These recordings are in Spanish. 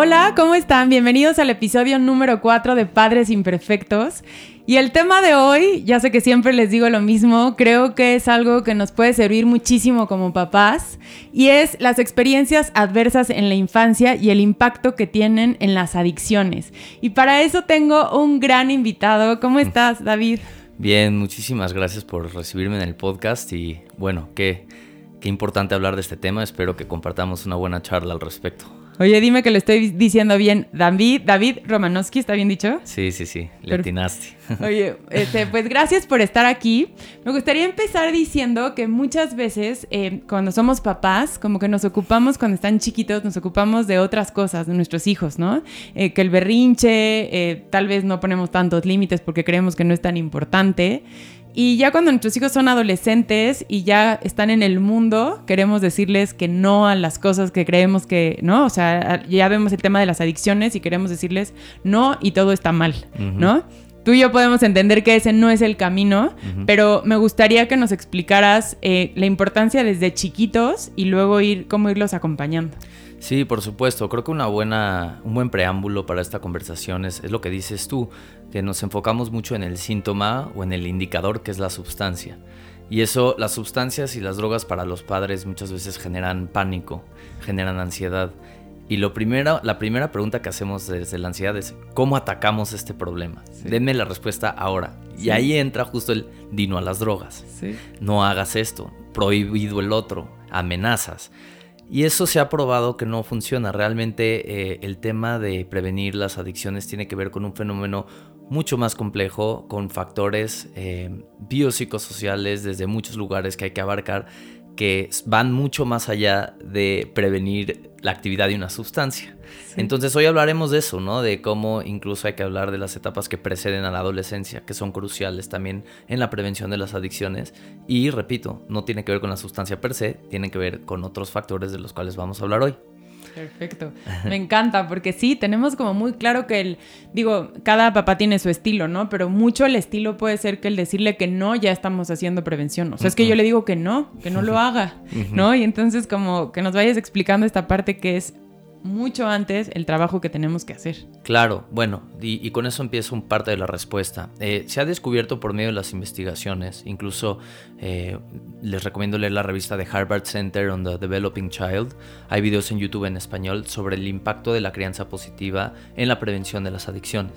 Hola, ¿cómo están? Bienvenidos al episodio número 4 de Padres Imperfectos. Y el tema de hoy, ya sé que siempre les digo lo mismo, creo que es algo que nos puede servir muchísimo como papás y es las experiencias adversas en la infancia y el impacto que tienen en las adicciones. Y para eso tengo un gran invitado. ¿Cómo estás, David? Bien, muchísimas gracias por recibirme en el podcast y bueno, qué, qué importante hablar de este tema. Espero que compartamos una buena charla al respecto. Oye, dime que lo estoy diciendo bien. David, David Romanowski, ¿está bien dicho? Sí, sí, sí, le atinaste. Oye, este, pues gracias por estar aquí. Me gustaría empezar diciendo que muchas veces eh, cuando somos papás, como que nos ocupamos cuando están chiquitos, nos ocupamos de otras cosas, de nuestros hijos, ¿no? Eh, que el berrinche, eh, tal vez no ponemos tantos límites porque creemos que no es tan importante. Y ya cuando nuestros hijos son adolescentes y ya están en el mundo, queremos decirles que no a las cosas que creemos que, ¿no? O sea, ya vemos el tema de las adicciones y queremos decirles no y todo está mal, ¿no? Tú y yo podemos entender que ese no es el camino, pero me gustaría que nos explicaras eh, la importancia desde chiquitos y luego ir cómo irlos acompañando. Sí, por supuesto. Creo que una buena, un buen preámbulo para esta conversación es, es, lo que dices tú, que nos enfocamos mucho en el síntoma o en el indicador que es la sustancia. Y eso, las sustancias y las drogas para los padres muchas veces generan pánico, generan ansiedad. Y lo primero, la primera pregunta que hacemos desde la ansiedad es, ¿cómo atacamos este problema? Denme la respuesta ahora. Y ahí entra justo el dino a las drogas. No hagas esto, prohibido el otro, amenazas. Y eso se ha probado que no funciona. Realmente eh, el tema de prevenir las adicciones tiene que ver con un fenómeno mucho más complejo, con factores eh, biopsicosociales desde muchos lugares que hay que abarcar, que van mucho más allá de prevenir la actividad de una sustancia. Entonces hoy hablaremos de eso, ¿no? De cómo incluso hay que hablar de las etapas que preceden a la adolescencia, que son cruciales también en la prevención de las adicciones. Y repito, no tiene que ver con la sustancia per se, tiene que ver con otros factores de los cuales vamos a hablar hoy. Perfecto. Me encanta porque sí, tenemos como muy claro que el, digo, cada papá tiene su estilo, ¿no? Pero mucho el estilo puede ser que el decirle que no ya estamos haciendo prevención. O sea, es que yo le digo que no, que no lo haga, ¿no? Y entonces como que nos vayas explicando esta parte que es mucho antes el trabajo que tenemos que hacer. Claro, bueno, y, con eso empieza un parte de la respuesta. Eh, se ha descubierto por medio de las investigaciones, incluso eh, les recomiendo leer la revista de Harvard Center on the Developing Child. Hay videos en YouTube en español sobre el impacto de la crianza positiva en la prevención de las adicciones.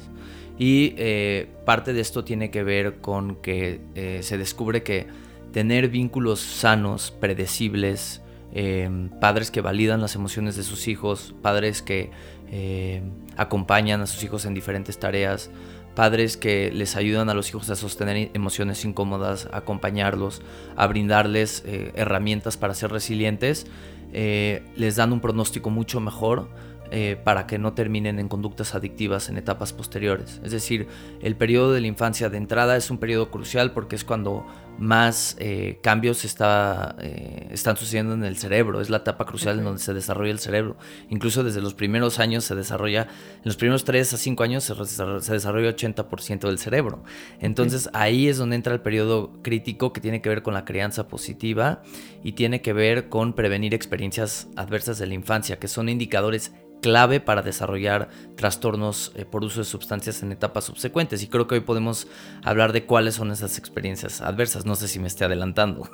Y eh, parte de esto tiene que ver con que se descubre que tener vínculos sanos, predecibles, Em, padres que validan las emociones de sus hijos, padres que em, acompañan a sus hijos en diferentes tareas, padres que les ayudan a los hijos a sostener emociones incómodas, a acompañarlos, a brindarles eh, herramientas para ser resilientes, eh, les dan un pronóstico mucho mejor eh, para que no terminen en conductas adictivas en etapas posteriores. Es decir, el periodo de la infancia de entrada es un periodo crucial porque es cuando más eh, cambios está, eh, están sucediendo en el cerebro. Es la etapa crucial en donde se desarrolla el cerebro. Incluso desde los primeros años se desarrolla, en los primeros 3 a 5 años se, se desarrolla 80% del cerebro. Entonces ahí es donde entra el periodo crítico que tiene que ver con la crianza positiva y tiene que ver con prevenir experiencias adversas de la infancia, que son indicadores clave para desarrollar trastornos eh, por uso de sustancias en etapas subsecuentes. Y creo que hoy podemos hablar de cuáles son esas experiencias adversas. No sé si me esté adelantando.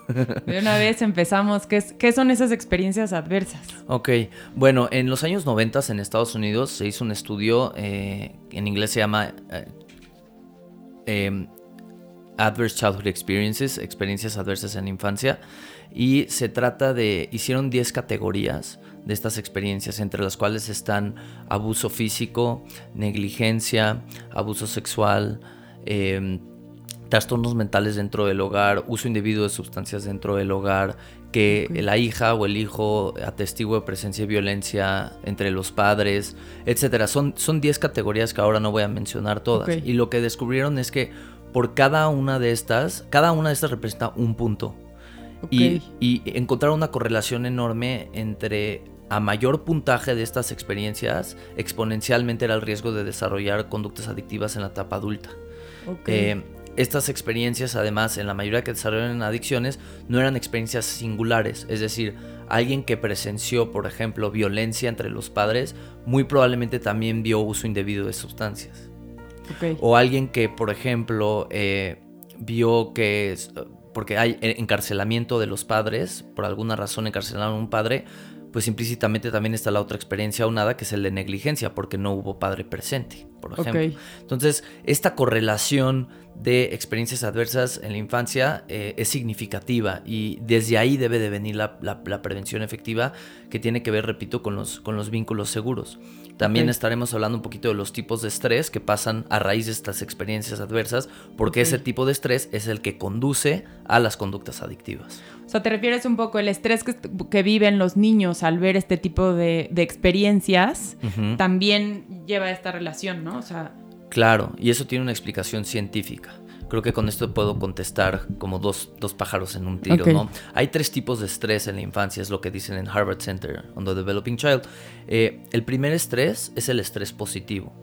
De una vez empezamos. ¿Qué, qué son esas experiencias adversas? Ok, bueno, en los años 90 en Estados Unidos se hizo un estudio, eh, en inglés se llama eh, em, Adverse Childhood Experiences, experiencias adversas en la infancia, y se trata de, hicieron 10 categorías de estas experiencias, entre las cuales están abuso físico, negligencia, abuso sexual, em, trastornos mentales dentro del hogar, uso indebido de sustancias dentro del hogar, que la hija o el hijo atestigo de presencia de violencia entre los padres, etcétera. Son, son 10 categorías que ahora no voy a mencionar todas. Y lo que descubrieron es que por cada una de estas, cada una de estas representa un punto. Y, y encontraron una correlación enorme entre a mayor puntaje de estas experiencias, exponencialmente era el riesgo de desarrollar conductas adictivas en la etapa adulta. Eh, estas experiencias, además, en la mayoría que desarrollan adicciones, no eran experiencias singulares. Es decir, alguien que presenció, por ejemplo, violencia entre los padres, muy probablemente también vio uso indebido de sustancias. O alguien que, por ejemplo, eh, vio que, porque hay encarcelamiento de los padres, por alguna razón encarcelaron a un padre, pues implícitamente también está la otra experiencia aunada, que es el de negligencia, porque no hubo padre presente, por ejemplo. Entonces, esta correlación de experiencias adversas en la infancia eh, es significativa y desde ahí debe de venir la, prevención efectiva que tiene que ver, repito, con los, con los vínculos seguros. También estaremos hablando un poquito de los tipos de estrés que pasan a raíz de estas experiencias adversas, porque ese tipo de estrés es el que conduce a las conductas adictivas. O sea, te refieres un poco el estrés que, viven los niños al ver este tipo de, experiencias, también lleva a esta relación, ¿no? O sea... Claro, y eso tiene una explicación científica. Creo que con esto puedo contestar como dos, pájaros en un tiro, ¿no? Hay tres tipos de estrés en la infancia, es lo que dicen en Harvard Center on the Developing Child. Eh, el primer estrés es el estrés positivo.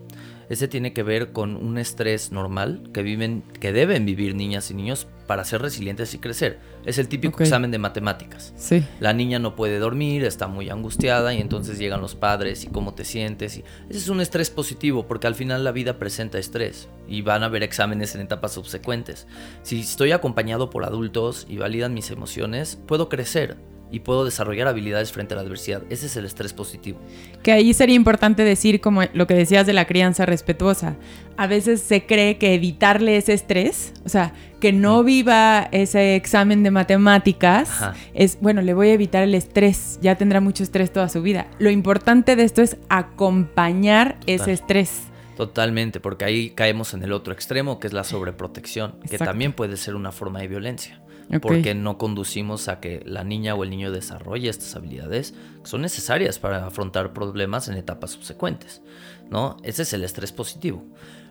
Ese tiene que ver con un estrés normal que viven, que deben vivir niñas y niños para ser resilientes y crecer. Es el típico examen de matemáticas. Sí. La niña no puede dormir, está muy angustiada y entonces llegan los padres y cómo te sientes. Y ese es un estrés positivo porque al final la vida presenta estrés y van a haber exámenes en etapas subsecuentes. Si estoy acompañado por adultos y validan mis emociones, puedo crecer y puedo desarrollar habilidades frente a la adversidad. Ese es el estrés positivo. Que ahí sería importante decir, como lo que decías de la crianza respetuosa, a veces se cree que evitarle ese estrés, o sea, que no viva ese examen de matemáticas, es, bueno, le voy a evitar el estrés, ya tendrá mucho estrés toda su vida. Lo importante de esto es acompañar ese estrés. Totalmente, porque ahí caemos en el otro extremo, que es la sobreprotección, que también puede ser una forma de violencia porque no conducimos a que la niña o el niño desarrolle estas habilidades que son necesarias para afrontar problemas en etapas subsecuentes, ¿no? Ese es el estrés positivo.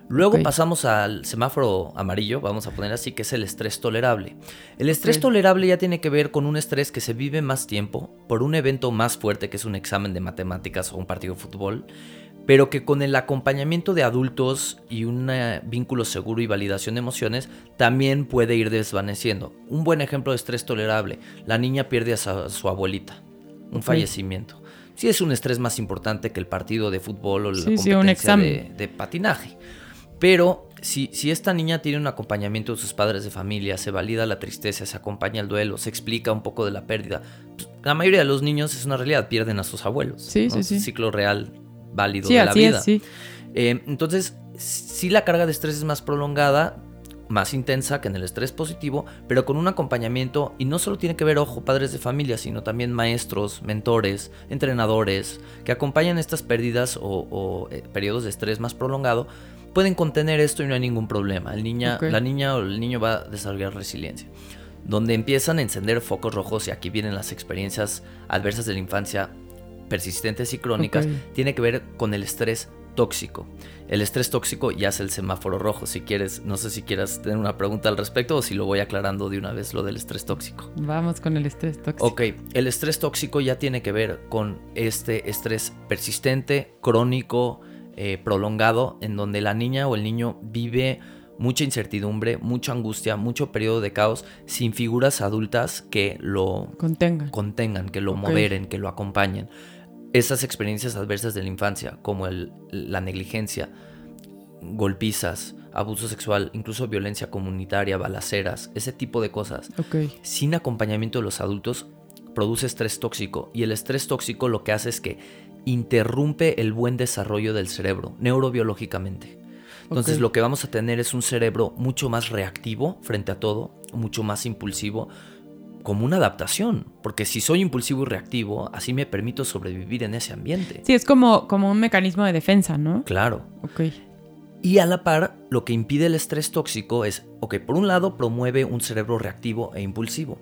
Luego pasamos al semáforo amarillo, vamos a poner así, que es el estrés tolerable. El estrés tolerable ya tiene que ver con un estrés que se vive más tiempo por un evento más fuerte que es un examen de matemáticas o un partido de fútbol pero que con el acompañamiento de adultos y un vínculo seguro y validación de emociones también puede ir desvaneciendo. Un buen ejemplo de estrés tolerable, la niña pierde a su, abuelita, un fallecimiento. Sí es un estrés más importante que el partido de fútbol o la competencia de, patinaje. Pero si, si, esta niña tiene un acompañamiento de sus padres de familia, se valida la tristeza, se acompaña el duelo, se explica un poco de la pérdida. Pues, la mayoría de los niños es una realidad, pierden a sus abuelos. Sí, sí, sí. ciclo real válido de la vida. Eh, entonces, si la carga de estrés es más prolongada, más intensa que en el estrés positivo, pero con un acompañamiento, y no solo tiene que ver, ojo, padres de familia, sino también maestros, mentores, entrenadores, que acompañan estas pérdidas o, eh, periodos de estrés más prolongado, pueden contener esto y no hay ningún problema. El niña, La niña o el niño va a desarrollar resiliencia. Donde empiezan a encender focos rojos, y aquí vienen las experiencias adversas de la infancia, persistentes y crónicas tiene que ver con el estrés tóxico. El estrés tóxico ya es el semáforo rojo. Si quieres, no sé si quieras tener una pregunta al respecto o si lo voy aclarando de una vez lo del estrés tóxico. Vamos con el estrés tóxico. Ok, el estrés tóxico ya tiene que ver con este estrés persistente, crónico, eh, prolongado, en donde la niña o el niño vive mucha incertidumbre, mucha angustia, mucho periodo de caos, sin figuras adultas que lo contengan, contengan que lo moderen, que lo acompañen. Esas experiencias adversas de la infancia, como el, la negligencia, golpizas, abuso sexual, incluso violencia comunitaria, balaceras, ese tipo de cosas, sin acompañamiento de los adultos, produce estrés tóxico. Y el estrés tóxico lo que hace es que interrumpe el buen desarrollo del cerebro, neurobiológicamente. Entonces lo que vamos a tener es un cerebro mucho más reactivo frente a todo, mucho más impulsivo, como una adaptación, porque si soy impulsivo y reactivo, así me permito sobrevivir en ese ambiente. Sí, es como, como un mecanismo de defensa, ¿no? Claro. Ok. Y a la par, lo que impide el estrés tóxico es, ok, por un lado promueve un cerebro reactivo e impulsivo.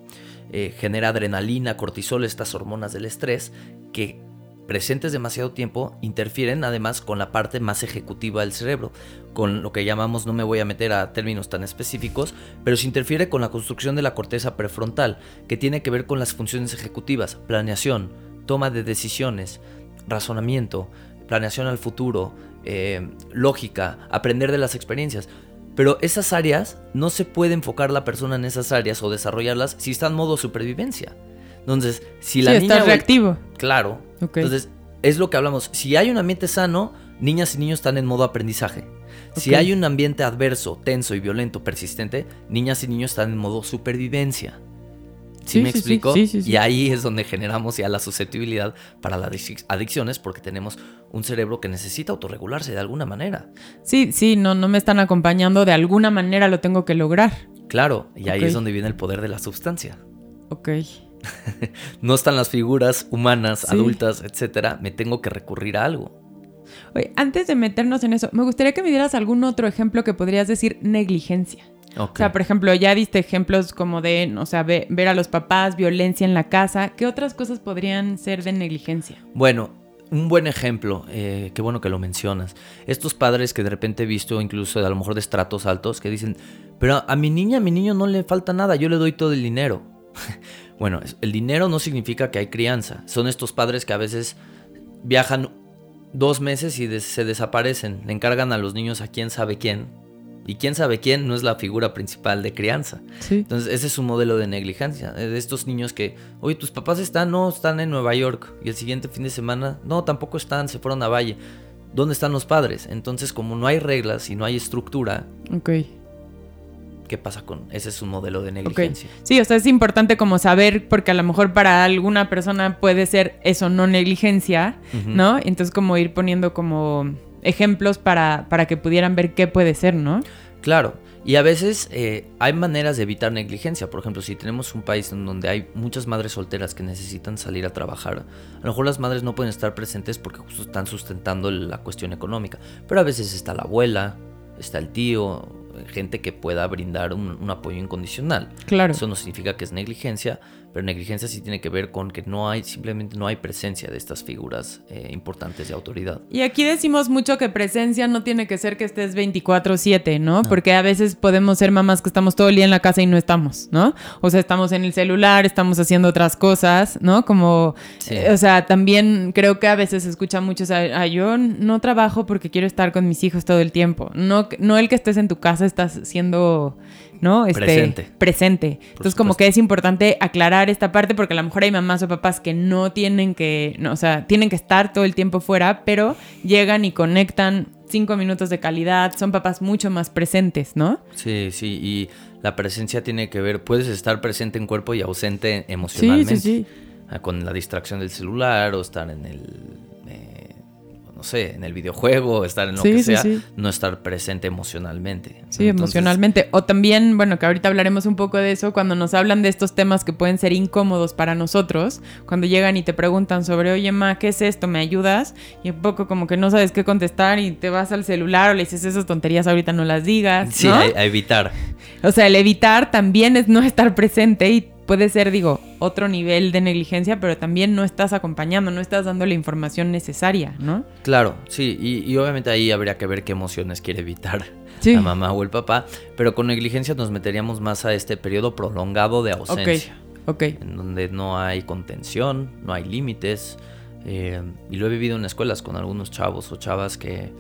Eh, genera adrenalina, cortisol, estas hormonas del estrés, que presentes demasiado tiempo interfieren además con la parte más ejecutiva del cerebro, con lo que llamamos, no me voy a meter a términos tan específicos, pero se interfiere con la construcción de la corteza prefrontal, que tiene que ver con las funciones ejecutivas, planeación, toma de decisiones, razonamiento, planeación al futuro, eh, lógica, aprender de las experiencias. Pero esas áreas no se puede enfocar la persona en esas áreas o desarrollarlas si está en modo supervivencia. Entonces, si la sí, niña. Está reactivo. Claro. Ok. Entonces, es lo que hablamos. Si hay un ambiente sano, niñas y niños están en modo aprendizaje. Si hay un ambiente adverso, tenso y violento persistente, niñas y niños están en modo supervivencia. ¿Sí, Sí, me sí, explico? sí. Y ahí es donde generamos ya la susceptibilidad para las adic- adicciones porque tenemos un cerebro que necesita autorregularse de alguna manera. Sí, sí, no, no me están acompañando. De alguna manera lo tengo que lograr. Claro, y ahí es donde viene el poder de la sustancia. Ok. No están las figuras humanas, Sí. adultas, etcétera. Me tengo que recurrir a algo. Oye, antes de meternos en eso, me gustaría que me dieras algún otro ejemplo que podrías decir negligencia. O sea, por ejemplo, ya diste ejemplos como de, o sea, ve- ver a los papás, violencia en la casa. ¿Qué otras cosas podrían ser de negligencia? Bueno, un buen ejemplo, eh, qué bueno que lo mencionas. Estos padres que de repente he visto, incluso a lo mejor de estratos altos, que dicen, pero a mi niña, a mi niño no le falta nada, yo le doy todo el dinero. bueno, el dinero no significa que hay crianza. Son estos padres que a veces viajan dos meses y des- se desaparecen. Le encargan a los niños a quién sabe quién. Y quién sabe quién no es la figura principal de crianza. Sí. Entonces, ese es un modelo de negligencia. eh, De estos niños que, oye, tus papás están, no, están en Nueva York. Y el siguiente fin de semana, no, tampoco están, se fueron a Valle. ¿Dónde están los padres? Entonces, como no hay reglas y no hay estructura. ¿Qué pasa con? Ese es un modelo de negligencia. Sí, o sea, es importante como saber, porque a lo mejor para alguna persona puede ser eso no negligencia. ¿no? Entonces como ir poniendo como ejemplos para, para que pudieran ver qué puede ser, ¿no? Claro. Y a veces eh, hay maneras de evitar negligencia. Por ejemplo, si tenemos un país en donde hay muchas madres solteras que necesitan salir a trabajar, a lo mejor las madres no pueden estar presentes porque justo están sustentando la cuestión económica. Pero a veces está la abuela, está el tío, gente que pueda brindar un, un apoyo incondicional. Claro. Eso no significa que es negligencia, pero negligencia sí tiene que ver con que no hay, simplemente no hay presencia de estas figuras eh, importantes de autoridad. Y aquí decimos mucho que presencia no tiene que ser que estés 24/7, ¿no? Porque a veces podemos ser mamás que estamos todo el día en la casa y no estamos, ¿no? O sea, estamos en el celular, estamos haciendo otras cosas, ¿no? Como, Sí. eh, o sea, también creo que a veces se escucha mucho, o sea, "Ah, yo no trabajo porque quiero estar con mis hijos todo el tiempo. No, no el que estés en tu casa estás siendo, ¿no? Este, Presente. Presente. Entonces, como que es importante aclarar esta parte porque a lo mejor hay mamás o papás que no tienen que, no, o sea, tienen que estar todo el tiempo fuera, pero llegan y conectan cinco minutos de calidad, son papás mucho más presentes, ¿no? Sí, sí, y la presencia tiene que ver, puedes estar presente en cuerpo y ausente Sí, emocionalmente. sí, sí. Ah, Con la distracción del celular o estar en el, no sé, en el videojuego, estar en lo Sí, que sea, sí. no estar presente emocionalmente. Sí, Entonces, emocionalmente. O también, bueno, que ahorita hablaremos un poco de eso, cuando nos hablan de estos temas que pueden ser incómodos para nosotros, cuando llegan y te preguntan sobre, oye, ma, ¿qué es esto? ¿Me ayudas? Y un poco como que no sabes qué contestar y te vas al celular o le dices esas tonterías, ahorita no las digas. Sí, a, a evitar. O sea, el evitar también es no estar presente y puede ser, digo, otro nivel de negligencia, pero también no estás acompañando, no estás dando la información necesaria, ¿no? Claro, sí, y, y obviamente ahí habría que ver qué emociones quiere evitar Sí. la mamá o el papá, pero con negligencia nos meteríamos más a este periodo prolongado de Ok, ausencia. ok. en donde no hay contención, no hay límites. eh, y lo he vivido en escuelas con algunos chavos o chavas que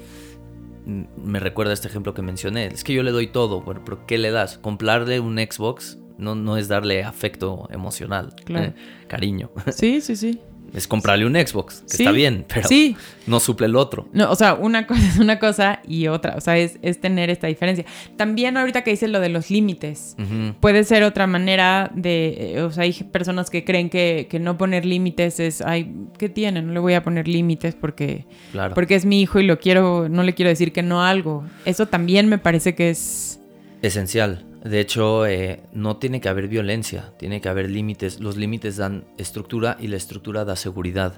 mm, me recuerda este ejemplo que mencioné. Es que yo le doy todo, pero ¿qué le das? Comprarle un Xbox no, no es darle afecto emocional, Claro. eh, cariño. Sí, sí, sí. Es comprarle un Xbox, que Sí, está bien, pero Sí, no suple el otro. No, o sea, una cosa es una cosa y otra, o sea, es, es tener esta diferencia. También ahorita que dices lo de los límites, puede ser otra manera de, eh, o sea, hay personas que creen que, que no poner límites es, ay, ¿qué tiene? No le voy a poner límites porque, Claro. porque es mi hijo y lo quiero, no le quiero decir que no a algo. Eso también me parece que es... Esencial. De hecho, eh, no tiene que haber violencia, tiene que haber límites. Los límites dan estructura y la estructura da seguridad.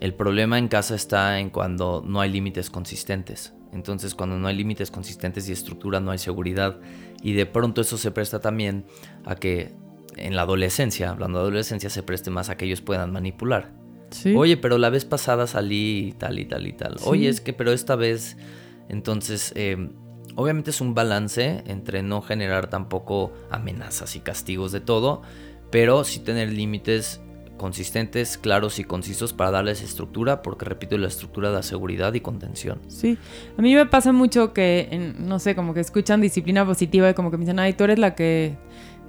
El problema en casa está en cuando no hay límites consistentes. Entonces, cuando no hay límites consistentes y estructura, no hay seguridad. Y de pronto eso se presta también a que en la adolescencia, hablando de adolescencia, se preste más a que ellos puedan manipular. Oye, pero la vez pasada salí y tal y tal y tal. Oye, es que, pero esta vez. Entonces, eh, obviamente es un balance entre no generar tampoco amenazas y castigos de todo, pero sí tener límites consistentes, claros y concisos para darles estructura, porque repito, la estructura da seguridad y contención. Sí, a mí me pasa mucho que, no sé, como que escuchan disciplina positiva y como que me dicen, ay, tú eres la que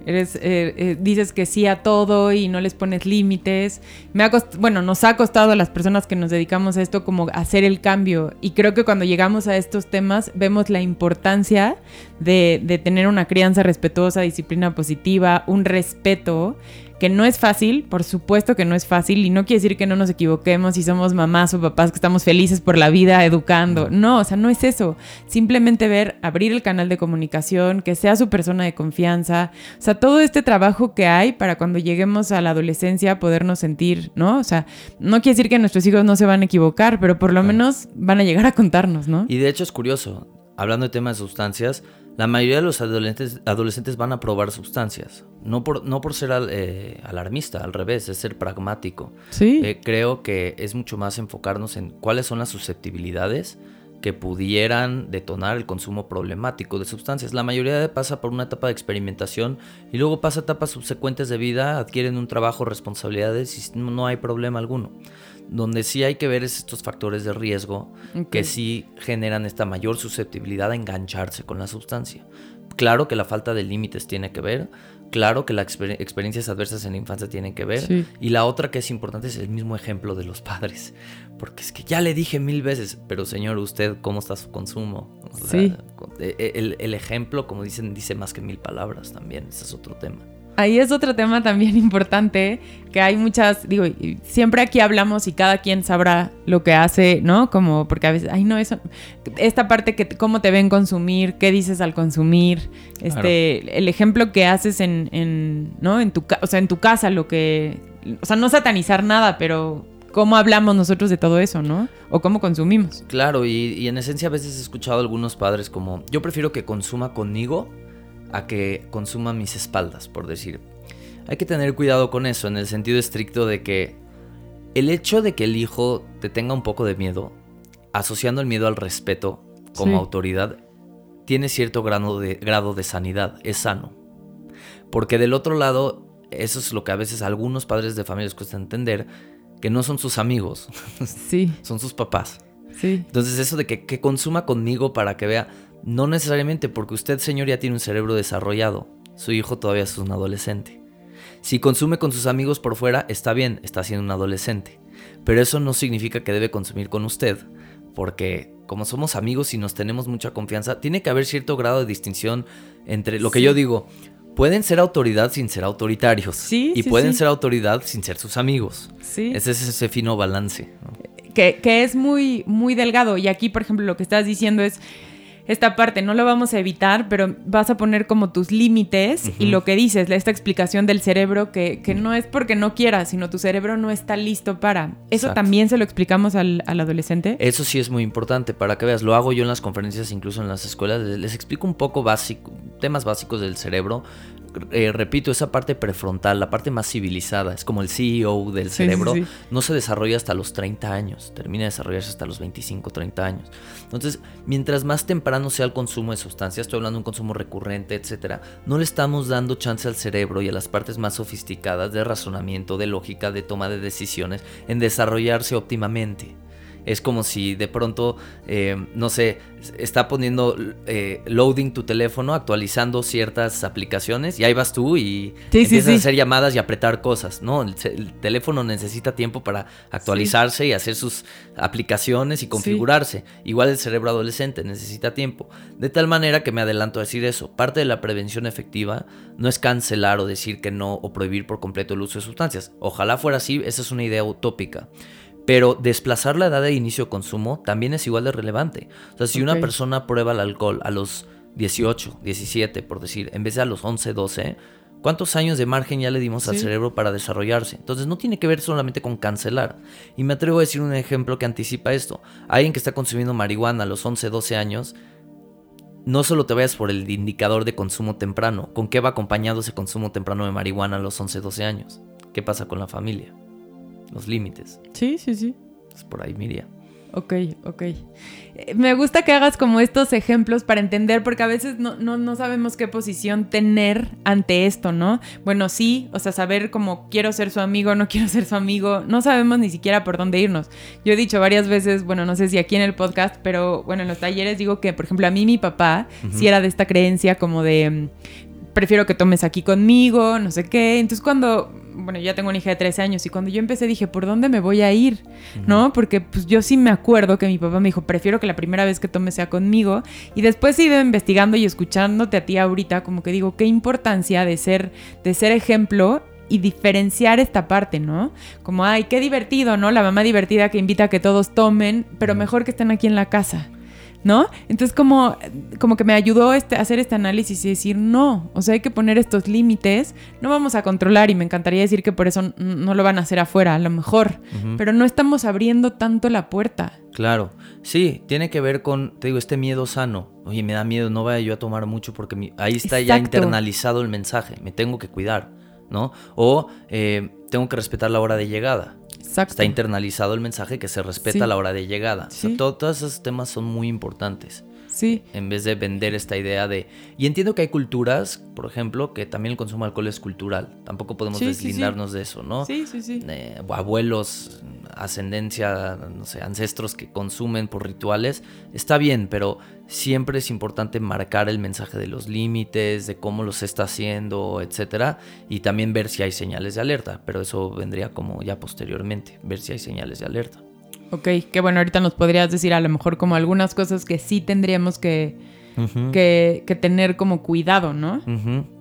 Eres, eh, eh, dices que sí a todo y no les pones límites. Me ha bueno, nos ha costado a las personas que nos dedicamos a esto como hacer el cambio. Y creo que cuando llegamos a estos temas vemos la importancia de, de tener una crianza respetuosa, disciplina positiva, un respeto que no es fácil, por supuesto que no es fácil, y no quiere decir que no nos equivoquemos si somos mamás o papás que estamos felices por la vida educando. No, o sea, no es eso. Simplemente ver, abrir el canal de comunicación, que sea su persona de confianza, o sea, todo este trabajo que hay para cuando lleguemos a la adolescencia podernos sentir, ¿no? O sea, no quiere decir que nuestros hijos no se van a equivocar, pero por lo menos van a llegar a contarnos, ¿no? Y de hecho es curioso, hablando de temas de sustancias, la mayoría de los adolescentes, adolescentes van a probar sustancias. No por, no por ser eh, alarmista, al revés, es ser pragmático. Sí. Eh, creo que es mucho más enfocarnos en cuáles son las susceptibilidades que pudieran detonar el consumo problemático de sustancias. La mayoría pasa por una etapa de experimentación y luego pasa etapas subsecuentes de vida, adquieren un trabajo, responsabilidades y no hay problema alguno. Donde sí hay que ver es estos factores de riesgo que sí generan esta mayor susceptibilidad a engancharse con la sustancia. Claro que la falta de límites tiene que ver, claro que las experiencias adversas en la infancia tienen que ver, y la otra que es importante es el mismo ejemplo de los padres, porque es que ya le dije mil veces, pero señor, usted, ¿cómo está su consumo? sí. E, e, el, el ejemplo, como dicen, dice más que mil palabras también, ese es otro tema ahí es otro tema también importante, que hay muchas, digo, siempre aquí hablamos y cada quien sabrá lo que hace, ¿no? Como, porque a veces, ay, no, eso, esta parte que, cómo te ven consumir, qué dices al consumir, este, el ejemplo que haces en, en, ¿no? En tu, o sea, en tu casa, lo que, o sea, no satanizar nada, pero cómo hablamos nosotros de todo eso, ¿no? O cómo consumimos. Claro, y, y en esencia a veces he escuchado a algunos padres como, yo prefiero que consuma conmigo a que consuma mis espaldas, por decir. Hay que tener cuidado con eso, en el sentido estricto de que el hecho de que el hijo te tenga un poco de miedo, asociando el miedo al respeto como autoridad, tiene cierto grado de, grado de sanidad, es sano. Porque del otro lado, eso es lo que a veces a algunos padres de familia les cuesta entender, que no son sus amigos, sí. son sus papás. Sí. Entonces eso de que, que consuma conmigo para que vea, no necesariamente porque usted, señor, ya tiene un cerebro desarrollado. Su hijo todavía es un adolescente. Si consume con sus amigos por fuera, está bien, está siendo un adolescente. Pero eso no significa que debe consumir con usted, porque como somos amigos y nos tenemos mucha confianza, tiene que haber cierto grado de distinción entre lo que yo digo. Pueden ser autoridad sin ser autoritarios. Sí, y pueden ser autoridad sin ser sus amigos. Sí. Ese es ese fino balance. Que, que es muy, muy delgado. Y aquí, por ejemplo, lo que estás diciendo es esta parte, no lo vamos a evitar, pero vas a poner como tus límites y lo que dices, esta explicación del cerebro que, no es porque no quieras, sino tu cerebro no está listo para. ¿Eso también se lo explicamos al, adolescente? Eso sí es muy importante para que veas, lo hago yo en las conferencias, incluso en las escuelas, les explico un poco básico, temas básicos del cerebro, eh, repito, esa parte prefrontal, la parte más civilizada, es como el CEO del cerebro, no se desarrolla hasta los 30 años, termina de desarrollarse hasta los 25, 30 años. Entonces, mientras más temprano sea el consumo de sustancias, estoy hablando de un consumo recurrente, etcétera, no le estamos dando chance al cerebro y a las partes más sofisticadas de razonamiento, de lógica, de toma de decisiones en desarrollarse óptimamente. Es como si de pronto, eh, no sé, está poniendo eh, loading tu teléfono, actualizando ciertas aplicaciones y ahí vas tú y empiezas a hacer llamadas y apretar cosas, ¿no? El, teléfono necesita tiempo para actualizarse y hacer sus aplicaciones y configurarse. Igual el cerebro adolescente necesita tiempo. De tal manera que me adelanto a decir eso. Parte de la prevención efectiva no es cancelar o decir que no o prohibir por completo el uso de sustancias. Ojalá fuera así, esa es una idea utópica. Pero desplazar la edad de inicio de consumo también es igual de relevante. O sea, si una persona prueba el alcohol a los 18, 17, por decir, en vez de a los 11, 12, ¿Cuántos años de margen ya le dimos al cerebro para desarrollarse? Entonces no tiene que ver solamente con cancelar. Y me atrevo a decir un ejemplo que anticipa esto. Alguien que está consumiendo marihuana a los 11, 12 años, no solo te vayas por el indicador de consumo temprano. ¿Con qué va acompañado ese consumo temprano de marihuana a los 11, 12 años? ¿Qué pasa con la familia? Los límites. Sí, sí, sí. Es por ahí, Miriam. Ok, ok. Eh, Me gusta que hagas como estos ejemplos para entender, porque a veces no, no, no sabemos qué posición tener ante esto, ¿no? Bueno, sí, o sea, saber como quiero ser su amigo, no quiero ser su amigo, no sabemos ni siquiera por dónde irnos. Yo he dicho varias veces, bueno, no sé si aquí en el podcast, pero bueno, en los talleres digo que, por ejemplo, a mí mi papá sí era de esta creencia como de... mm, Prefiero que tomes aquí conmigo, no sé qué. Entonces cuando, bueno, ya tengo una hija de 13 años y cuando yo empecé dije, ¿por dónde me voy a ir? ¿no? Porque pues yo sí me acuerdo que mi papá me dijo, prefiero que la primera vez que tome sea conmigo. Y después he ido investigando y escuchándote a ti ahorita, como que digo, qué importancia de ser, de ser ejemplo y diferenciar esta parte, ¿no? Como, ay, qué divertido, ¿no? La mamá divertida que invita a que todos tomen, pero mejor que estén aquí en la casa. ¿No? Entonces como, como que me ayudó este, a hacer este análisis y decir, no, o sea, hay que poner estos límites, no vamos a controlar y me encantaría decir que por eso no lo van a hacer afuera, a lo mejor, pero no estamos abriendo tanto la puerta. Claro, sí, tiene que ver con, te digo, este miedo sano. Oye, me da miedo, no vaya yo a tomar mucho porque mi- ahí está ya internalizado el mensaje, me tengo que cuidar, ¿no? O eh, tengo que respetar la hora de llegada. Exacto. Está internalizado el mensaje que se respeta Sí. la hora de llegada. O sea, Sí. to- todos esos temas son muy importantes. Sí, En vez de vender esta idea de... Y entiendo que hay culturas, por ejemplo, que también el consumo de alcohol es cultural. Tampoco podemos Sí, sí, sí. deslindarnos de eso, ¿no? sí, sí, sí. eh, abuelos, ascendencia, no sé, ancestros que consumen por rituales, está bien, pero siempre es importante marcar el mensaje de los límites, de cómo los está haciendo, etcétera, y también ver si hay señales de alerta, pero eso vendría como ya posteriormente, ver si hay señales de alerta. Ok, que bueno, ahorita nos podrías decir a lo mejor como algunas cosas que sí tendríamos que, que, que tener como cuidado, ¿no?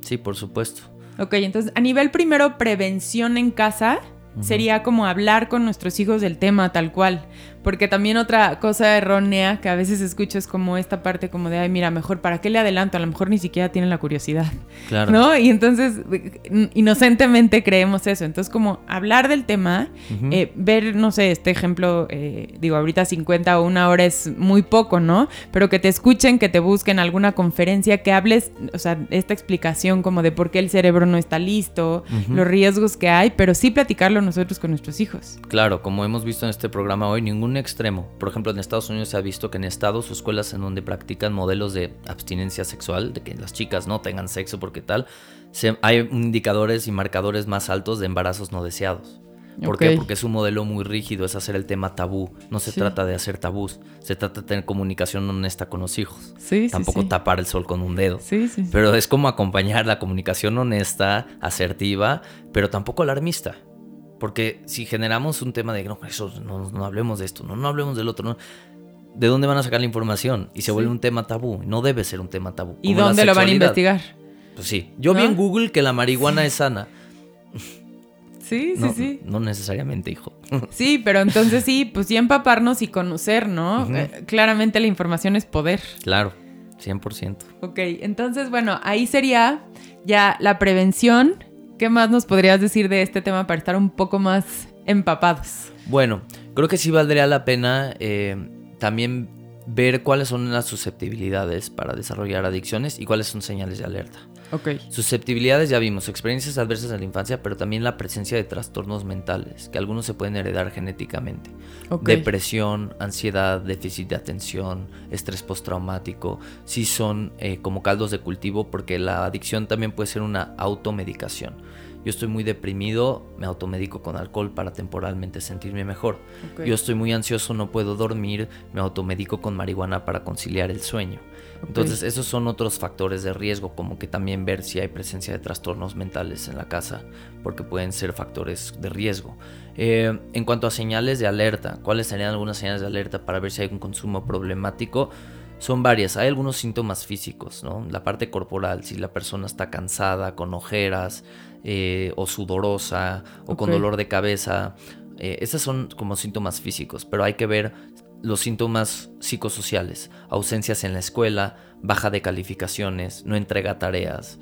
Sí, por supuesto. Ok, entonces a nivel primero prevención en casa sería como hablar con nuestros hijos del tema tal cual. Porque también otra cosa errónea que a veces escucho es como esta parte como de, ay, mira, mejor, ¿para qué le adelanto? A lo mejor ni siquiera tienen la curiosidad. Claro. ¿No? Y entonces eh, inocentemente creemos eso. Entonces como hablar del tema, eh, ver, no sé, este ejemplo, eh, digo, ahorita 50 o una hora es muy poco, ¿no? Pero que te escuchen, que te busquen alguna conferencia, que hables, o sea, esta explicación como de por qué el cerebro no está listo, los riesgos que hay, pero sí platicarlo nosotros con nuestros hijos. Claro, como hemos visto en este programa hoy, ningún extremo. Por ejemplo, en Estados Unidos se ha visto que en estados o escuelas en donde practican modelos de abstinencia sexual, de que las chicas no tengan sexo porque tal, se- hay indicadores y marcadores más altos de embarazos no deseados. ¿Por qué? Porque es un modelo muy rígido, es hacer el tema tabú. No se Sí. trata de hacer tabús, se trata de tener comunicación honesta con los hijos. Sí, Tampoco sí. tapar el sol con un dedo. Pero es como acompañar la comunicación honesta, asertiva, pero tampoco alarmista. Porque si generamos un tema de no, eso, no, no hablemos de esto, no, no hablemos del otro, no, ¿de dónde van a sacar la información? Y se Sí. vuelve un tema tabú. No debe ser un tema tabú. ¿Y dónde lo van a investigar? Pues sí. Yo vi ¿No? en Google que la marihuana es sana. Sí, sí, No, sí. no necesariamente, hijo. Sí, pero entonces sí, pues sí empaparnos y conocer, ¿no? Eh, claramente la información es poder. claro, 100%. Ok, entonces, bueno, ahí sería ya la prevención. ¿Qué más nos podrías decir de este tema para estar un poco más empapados? Bueno, creo que sí valdría la pena eh, también ver cuáles son las susceptibilidades para desarrollar adicciones y cuáles son señales de alerta. Susceptibilidades ya vimos, experiencias adversas en la infancia, pero también la presencia de trastornos mentales, que algunos se pueden heredar genéticamente. Ok. Depresión, ansiedad, déficit de atención, estrés postraumático, sí son eh, como caldos de cultivo porque la adicción también puede ser una automedicación. Yo estoy muy deprimido, me automedico con alcohol para temporalmente sentirme mejor. Yo estoy muy ansioso, no puedo dormir, me automedico con marihuana para conciliar el sueño. Entonces esos son otros factores de riesgo, como que también ver si hay presencia de trastornos mentales en la casa, porque pueden ser factores de riesgo. Eh, en cuanto a señales de alerta, ¿cuáles serían algunas señales de alerta para ver si hay un consumo problemático? Son varias, hay algunos síntomas físicos, ¿no? La parte corporal, si la persona está cansada, con ojeras, eh, o sudorosa, o con dolor de cabeza. Eh, esas son como síntomas físicos, pero hay que ver los síntomas psicosociales, ausencias en la escuela, baja de calificaciones, no entrega tareas,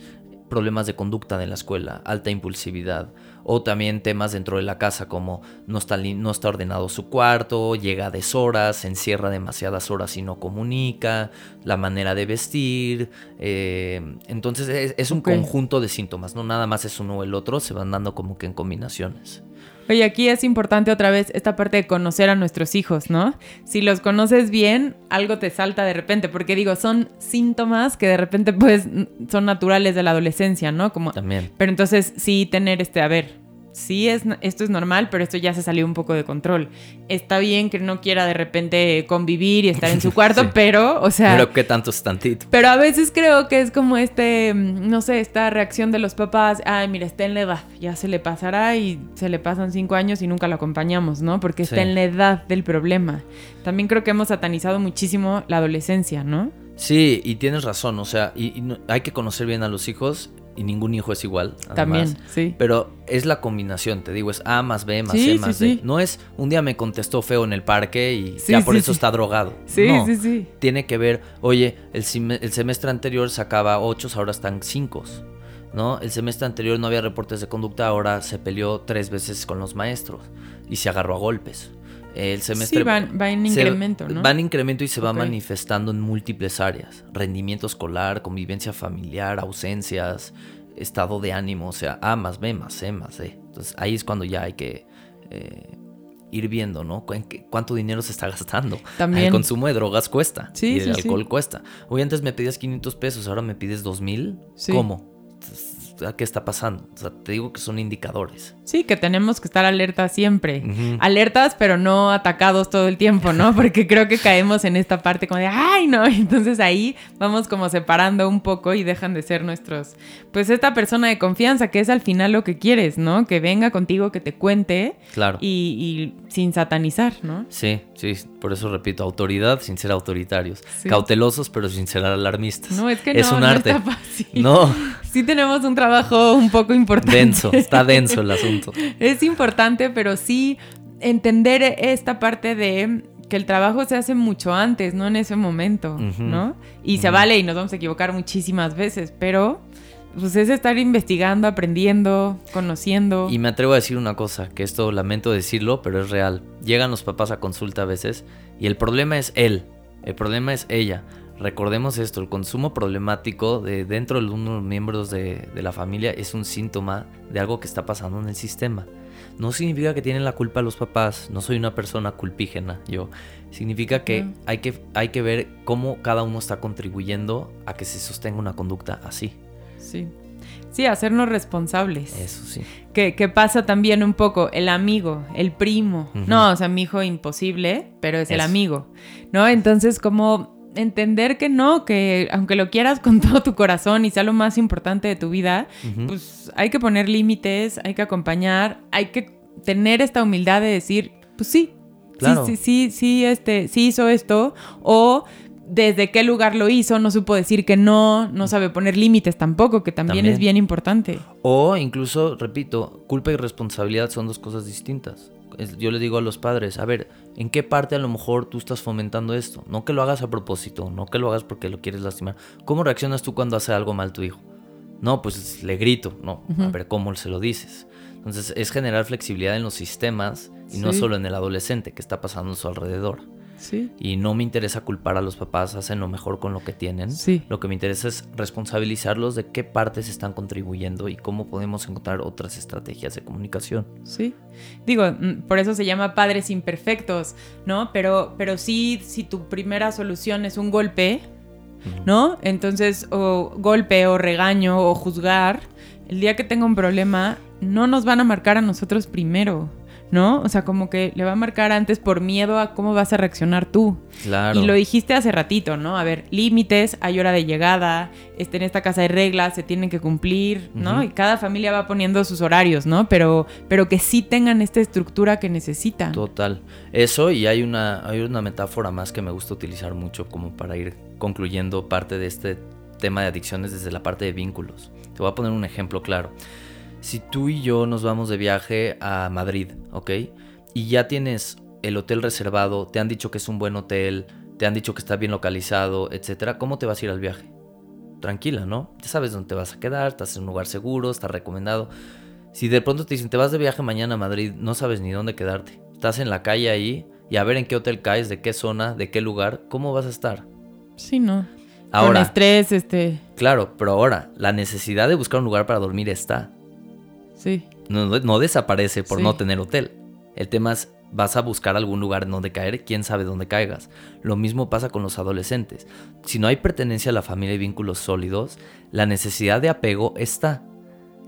problemas de conducta en la escuela, alta impulsividad, o también temas dentro de la casa como no está, no está ordenado su cuarto, llega a deshoras, se encierra demasiadas horas y no comunica, la manera de vestir. Eh, entonces es, un conjunto de síntomas, no nada más es uno o el otro, se van dando como que en combinaciones. Oye, aquí es importante otra vez esta parte de conocer a nuestros hijos, ¿no? Si los conoces bien, algo te salta de repente, porque digo, son síntomas que de repente pues son naturales de la adolescencia, ¿no? Como También. Pero entonces sí tener este, a ver, sí, es, esto es normal, pero esto ya se salió un poco de control. Está bien que no quiera de repente convivir y estar en su cuarto, pero, o sea... Pero que tanto es tantito. Pero a veces creo que es como este, no sé, esta reacción de los papás, ay, mira, está en la edad, ya se le pasará y se le pasan cinco años y nunca lo acompañamos, ¿no? Porque está en la edad del problema. También creo que hemos satanizado muchísimo la adolescencia, ¿no? Sí, y tienes razón, o sea, y, hay que conocer bien a los hijos y ningún hijo es igual. También, sí. Pero es la combinación, te digo, es A más B más C más D. No es un día me contestó feo en el parque y ya por eso está drogado. Sí, sí, sí. Tiene que ver, oye, el, el semestre anterior sacaba 8, ahora están 5. ¿no? El semestre anterior no había reportes de conducta, ahora se peleó tres veces con los maestros y se agarró a golpes. El semestre sí, va en incremento, ¿no? Va en incremento y se va manifestando en múltiples áreas. Rendimiento escolar, convivencia familiar, ausencias, estado de ánimo, o sea, A más B más C más D. Entonces ahí es cuando ya hay que eh, ir viendo, ¿no? ¿Cuánto dinero se está gastando? También. El consumo de drogas cuesta. Sí, y el alcohol cuesta. Hoy antes me pedías 500 pesos, ahora me pides 2000. ¿Cómo? Qué está pasando. O sea, te digo que son indicadores. Sí, que tenemos que estar alertas siempre. Alertas, pero no atacados todo el tiempo, ¿no? Porque creo que caemos en esta parte como de, ay, no. Entonces ahí vamos como separando un poco y dejan de ser nuestros, pues esta persona de confianza, que es al final lo que quieres, ¿no? Que venga contigo, que te cuente. Claro. Y, sin satanizar, ¿no? Sí, sí. Por eso repito, autoridad sin ser autoritarios. Cautelosos, pero sin ser alarmistas. No, es que no, un arte. está fácil. No. Sí tenemos un trabajo un poco importante. Denso, está denso el asunto. es importante, pero sí entender esta parte de que el trabajo se hace mucho antes, no en ese momento, ¿no? Y se vale y nos vamos a equivocar muchísimas veces, pero pues es estar investigando, aprendiendo, conociendo. Y me atrevo a decir una cosa, que esto lamento decirlo, pero es real. Llegan los papás a consulta a veces y el problema es él, el problema es ella. Recordemos esto, el consumo problemático de dentro de los miembros de, la familia es un síntoma de algo que está pasando en el sistema. No significa que tienen la culpa los papás, no soy una persona culpígena yo. Significa que, hay, que hay que ver cómo cada uno está contribuyendo a que se sostenga una conducta así. Sí. Sí, hacernos responsables. Eso sí. Que, pasa también un poco el amigo, el primo. No, o sea, mi hijo imposible, pero es el amigo. ¿No? Entonces, como entender que no, que aunque lo quieras con todo tu corazón y sea lo más importante de tu vida, pues hay que poner límites, hay que acompañar, hay que tener esta humildad de decir, pues sí, claro. sí, sí, sí, este, sí hizo esto, o desde qué lugar lo hizo, no supo decir que no, no sabe poner límites tampoco, que también, es bien importante. O incluso, repito, culpa y responsabilidad son dos cosas distintas. Yo le digo a los padres, a ver, ¿en qué parte a lo mejor tú estás fomentando esto? No que lo hagas a propósito, no que lo hagas porque lo quieres lastimar. ¿Cómo reaccionas tú cuando hace algo mal tu hijo? No, pues le grito, no, a ver cómo se lo dices. Entonces es generar flexibilidad en los sistemas y no solo en el adolescente que está pasando a su alrededor. Y no me interesa culpar a los papás, hacen lo mejor con lo que tienen. Lo que me interesa es responsabilizarlos de qué partes están contribuyendo y cómo podemos encontrar otras estrategias de comunicación. Sí. Digo, mm, por eso se llama padres imperfectos, ¿no? Pero, pero sí, si tu primera solución es un golpe, ¿no? Entonces, o golpe, o regaño, o juzgar, el día que tenga un problema, no nos van a marcar a nosotros primero. ¿No? O sea, como que le va a marcar antes por miedo a cómo vas a reaccionar tú. Claro. Y lo dijiste hace ratito, ¿no? A ver, límites, hay hora de llegada, este, en esta casa hay reglas, se tienen que cumplir, ¿no? Y cada familia va poniendo sus horarios, ¿no? Pero, pero que sí tengan esta estructura que necesitan. Total. Eso y hay una, hay una metáfora más que me gusta utilizar mucho como para ir concluyendo parte de este tema de adicciones desde la parte de vínculos. Te voy a poner un ejemplo claro si tú y yo nos vamos de viaje a Madrid, ¿ok? Y ya tienes el hotel reservado, te han dicho que es un buen hotel, te han dicho que está bien localizado, etcétera, ¿cómo te vas a ir al viaje? tranquila, ¿no? Ya sabes dónde te vas a quedar, estás en un lugar seguro, está recomendado. Si de pronto te dicen, te vas de viaje mañana a Madrid, no sabes ni dónde quedarte. Estás en la calle ahí y a ver en qué hotel caes, de qué zona, de qué lugar, ¿cómo vas a estar? Sí, no. Ahora, Con estrés, este. claro, pero ahora, la necesidad de buscar un lugar para dormir está. Sí. No, desaparece por Sí. no tener hotel. El tema es, vas a buscar algún lugar en donde caer, quién sabe dónde caigas. Lo mismo pasa con los adolescentes. Si no hay pertenencia a la familia y vínculos sólidos, la necesidad de apego está.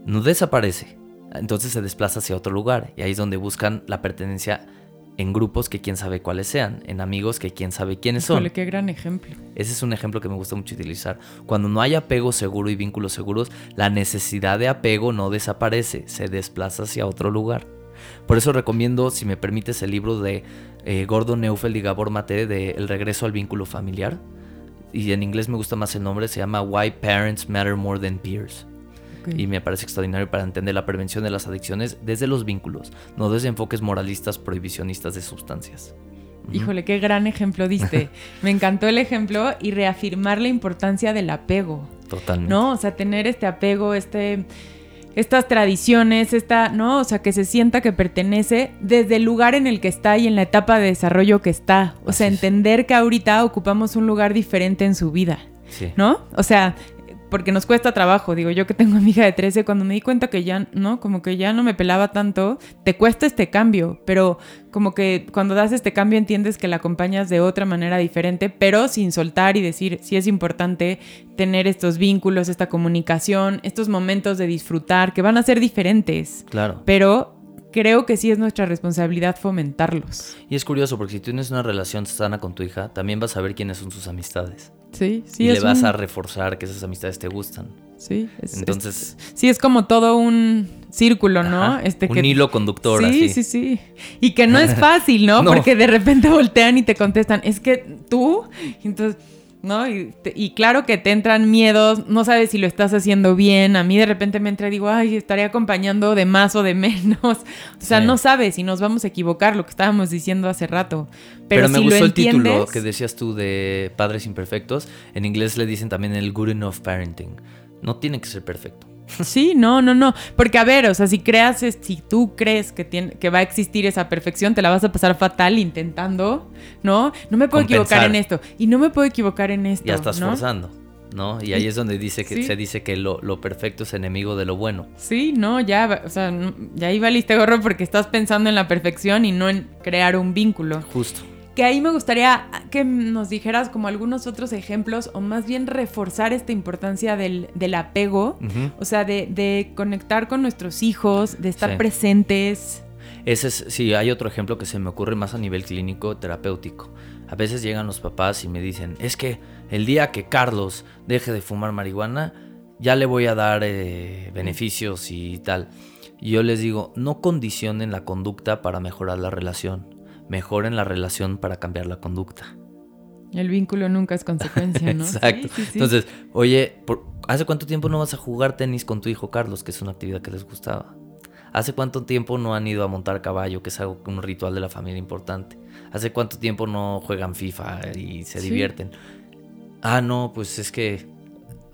No desaparece. Entonces se desplaza hacia otro lugar y ahí es donde buscan la pertenencia en grupos que quién sabe cuáles sean, en amigos que quién sabe quiénes son. Qué gran ejemplo. Ese es un ejemplo que me gusta mucho utilizar. Cuando no hay apego seguro y vínculos seguros, la necesidad de apego no desaparece, se desplaza hacia otro lugar. Por eso recomiendo, si me permites, el libro de eh, Gordon Neufeld y Gabor Mate de El regreso al vínculo familiar. Y en inglés me gusta más el nombre, se llama Why Parents Matter More Than Peers. Y me parece extraordinario para entender la prevención de las adicciones desde los vínculos, no desde enfoques moralistas prohibicionistas de sustancias. Híjole, qué gran ejemplo diste. Me encantó el ejemplo y reafirmar la importancia del apego, Totalmente. ¿no? O sea, tener este apego, este, estas tradiciones, esta, ¿no? O sea, que se sienta que pertenece desde el lugar en el que está y en la etapa de desarrollo que está. O sea, entender que ahorita ocupamos un lugar diferente en su vida. Sí. ¿no? O sea, porque nos cuesta trabajo. Digo, yo que tengo a mi hija de 13, cuando me di cuenta que ya, ¿no? Como que ya no me pelaba tanto, te cuesta este cambio, pero como que cuando das este cambio entiendes que la acompañas de otra manera diferente, pero sin soltar y decir, sí es importante tener estos vínculos, esta comunicación, estos momentos de disfrutar, que van a ser diferentes, Claro. pero creo que sí es nuestra responsabilidad fomentarlos. Y es curioso porque si tienes una relación sana con tu hija, también vas a ver quiénes son sus amistades. Sí, sí, y es le vas un- a reforzar que esas amistades te gustan. Sí, es- es- Entonces, sí, es como todo un círculo, ¿no? ajá, Este un que- hilo conductor sí, así. sí, sí. Y que no es fácil, ¿no? No. Porque de repente voltean y te contestan, es que tú, entonces, ¿no? Y, te- y claro que te entran miedos, no sabes si lo estás haciendo bien. A mí de repente me entra y digo, ay, estaré acompañando de más o de menos. O sea, Sí. no sabes si nos vamos a equivocar, lo que estábamos diciendo hace rato. Pero, Pero, me si gustó lo el título que decías tú de Padres Imperfectos. En inglés le dicen también el good enough parenting. No tiene que ser perfecto. Sí, no, no, no. Porque, a ver, o sea, si creas, si tú crees que, tiene, que va a existir esa perfección, te la vas a pasar fatal intentando, ¿no? No me puedo equivocar en esto. Y no me puedo equivocar en esto. Ya estás ¿no? forzando, ¿no? Y ahí es donde dice que Sí. se dice que lo, lo perfecto es enemigo de lo bueno. Sí, no, ya, o sea, ya ahí valiste gorro porque estás pensando en la perfección y no en crear un vínculo. Justo. Que ahí me gustaría que nos dijeras como algunos otros ejemplos o más bien reforzar esta importancia del, del apego. O sea, de, de conectar con nuestros hijos, de estar Sí. presentes. Ese es, sí, hay otro ejemplo que se me ocurre más a nivel clínico terapéutico. A veces llegan los papás y me dicen, es que el día que Carlos deje de fumar marihuana, ya le voy a dar eh, beneficios y tal. Y yo les digo, no condicionen la conducta para mejorar la relación, mejoren la relación para cambiar la conducta. El vínculo nunca es consecuencia, ¿no? Exacto. Sí, sí, sí. Entonces, oye, por- ¿hace cuánto tiempo no vas a jugar tenis con tu hijo Carlos, que es una actividad que les gustaba? ¿Hace cuánto tiempo no han ido a montar caballo, que es algo, un ritual de la familia importante? ¿Hace cuánto tiempo no juegan FIFA y se divierten? Ah, no, pues es que,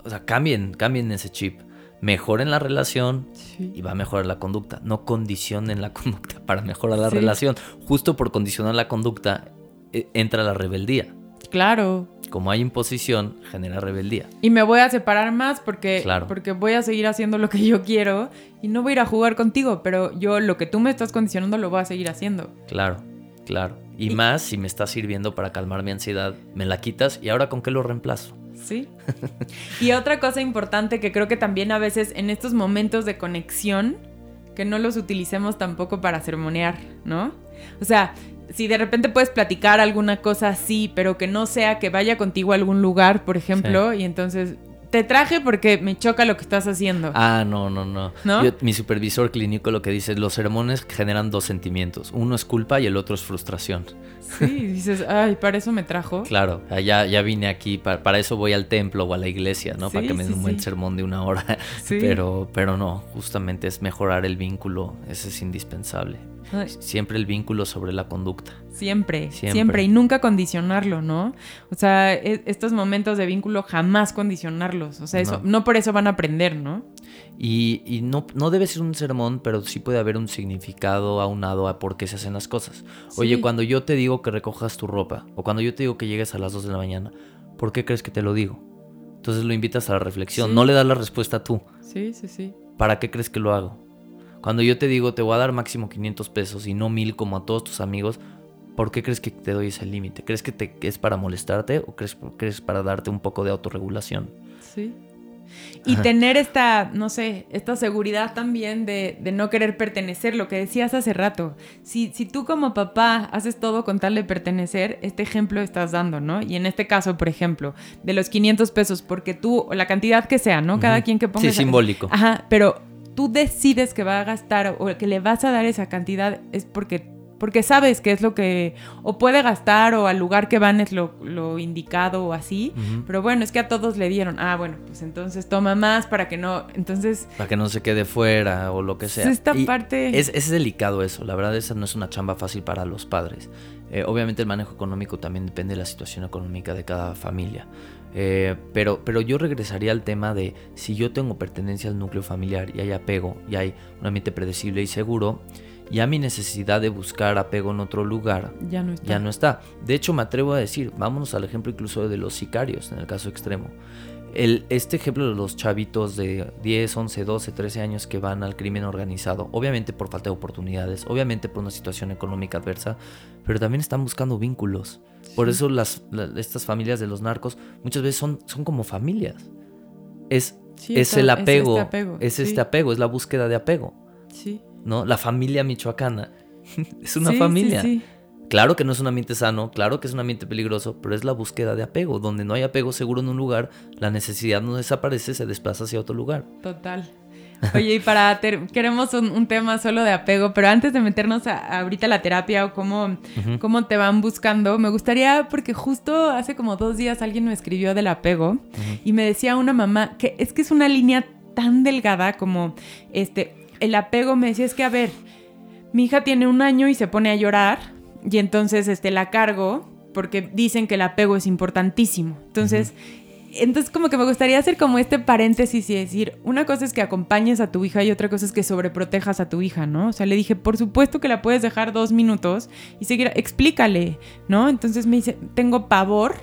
o sea, cambien, cambien ese chip. Mejoren la relación Sí. y va a mejorar la conducta. No condicionen la conducta para mejorar la Sí. relación. Justo por condicionar la conducta eh, entra la rebeldía. Claro. Como hay imposición, genera rebeldía. Y me voy a separar más porque, Claro. porque voy a seguir haciendo lo que yo quiero y no voy a ir a jugar contigo, pero yo lo que tú me estás condicionando lo voy a seguir haciendo. Claro, claro. Y, Y- más si me está sirviendo para calmar mi ansiedad, me la quitas y ahora con qué lo reemplazo. Sí. y otra cosa importante que creo que también a veces en estos momentos de conexión, que no los utilicemos tampoco para sermonear, ¿no? O sea, si de repente puedes platicar alguna cosa así, pero que no sea que vaya contigo a algún lugar, por ejemplo, y entonces te traje porque me choca lo que estás haciendo. Ah, no, no, no. ¿No? Yo- mi supervisor clínico lo que dice es los sermones generan dos sentimientos. Uno es culpa y el otro es frustración. Sí, dices, ay, para eso me trajo. Claro, ya, ya vine aquí, pa- para, eso voy al templo o a la iglesia, ¿no? para que me den sí, un buen sí. sermón de una hora. Sí. Pero, pero no, justamente es mejorar el vínculo, eso es indispensable. Siempre el vínculo sobre la conducta. Siempre, siempre, Siempre. y nunca condicionarlo, ¿no? O sea, e- estos momentos de vínculo jamás condicionarlos. O sea, eso, No. no por eso van a aprender, ¿no? Y, y no, no debe ser un sermón, pero sí puede haber un significado aunado a por qué se hacen las cosas. Oye, cuando yo te digo que recojas tu ropa, o cuando yo te digo que llegues a las 2 de la mañana, ¿por qué crees que te lo digo? Entonces lo invitas a la reflexión, Sí. no le das la respuesta tú. Sí, sí, sí. ¿Para qué crees que lo hago? Cuando yo te digo te voy a dar máximo 500 pesos y no 1000 como a todos tus amigos, ¿por qué crees que te doy ese límite? ¿Crees que te, que es para molestarte o crees, crees para darte un poco de autorregulación? Sí. Y tener esta, no sé, esta seguridad también de, de no querer pertenecer, lo que decías hace rato. Si, si tú como papá haces todo con tal de pertenecer, este ejemplo estás dando, ¿no? Y en este caso, por ejemplo, de los 500 pesos, porque tú, o la cantidad que sea, ¿no? Cada quien que ponga... Sí, esa- simbólico. Ajá, pero tú decides que va a gastar o que le vas a dar esa cantidad es porque, porque sabes que es lo que o puede gastar o al lugar que van es lo, lo indicado o así. Pero bueno, es que a todos le dieron. Ah, bueno, pues entonces toma más para que no. Entonces, Para que no se quede fuera o lo que sea. esta Y parte. Es, es delicado eso, la verdad esa no es una chamba fácil para los padres. Eh, obviamente el manejo económico también depende de la situación económica de cada familia. Eh, pero, pero yo regresaría al tema de si yo tengo pertenencia al núcleo familiar y hay apego y hay un ambiente predecible y seguro, ya mi necesidad de buscar apego en otro lugar ya no está. ya no está. De hecho, me atrevo a decir, vámonos al ejemplo incluso de los sicarios, en el caso extremo. El, este ejemplo de los chavitos de 10, 11, 12, 13 años que van al crimen organizado, obviamente por falta de oportunidades, obviamente por una situación económica adversa, pero también están buscando vínculos. Por eso las, la- estas familias de los narcos muchas veces son, son como familias. Es, Sí, es está- el apego, este apego. es sí, este apego, es la búsqueda de apego, Sí. ¿no? La familia michoacana es una familia. Claro que no es un ambiente sano, claro que es un ambiente peligroso, pero es la búsqueda de apego. Donde no hay apego seguro en un lugar, la necesidad no desaparece, se desplaza hacia otro lugar. Total. Oye, y para queremos un, un tema solo de apego, pero antes de meternos a, ahorita a la terapia o cómo, cómo te van buscando, me gustaría, porque justo hace como dos días alguien me escribió del apego y me decía una mamá que es que es una línea tan delgada como este, el apego me decía, es que a ver, mi hija tiene un año y se pone a llorar y entonces este, la cargo porque dicen que el apego es importantísimo. Entonces, entonces como que me gustaría hacer como este paréntesis y decir, una cosa es que acompañes a tu hija y otra cosa es que sobreprotejas a tu hija, ¿no? O sea, le dije, por supuesto que la puedes dejar dos minutos y seguir, explícale, ¿no? Entonces me dice, tengo pavor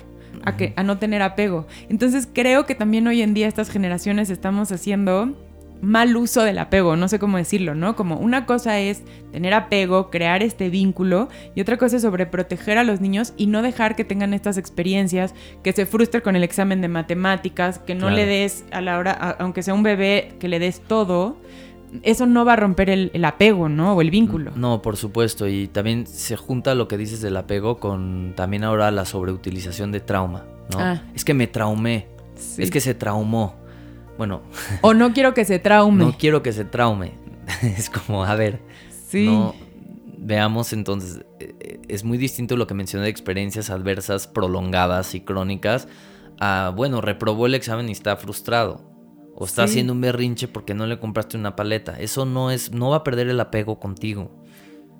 a, que, a no tener apego. Entonces creo que también hoy en día estas generaciones estamos haciendo mal uso del apego, no sé cómo decirlo, ¿no? Como una cosa es tener apego, crear este vínculo y otra cosa es sobreproteger a los niños y no dejar que tengan estas experiencias, que se frustre con el examen de matemáticas, que no Claro. le des a la hora, a- aunque sea un bebé, que le des todo. Eso no va a romper el, el apego, ¿no? O el vínculo. No, por supuesto. Y también se junta lo que dices del apego con también ahora la sobreutilización de trauma, ¿no? Ah. Es que me traumé, Sí. es que se traumó. Bueno, O no quiero que se traume. no quiero que se traume. es como, a ver, sí. No, veamos entonces, eh, eh, es muy distinto lo que mencioné de experiencias adversas prolongadas y crónicas a, bueno, reprobó el examen y está frustrado. O está Sí. haciendo un berrinche porque no le compraste una paleta. Eso no es, no va a perder el apego contigo.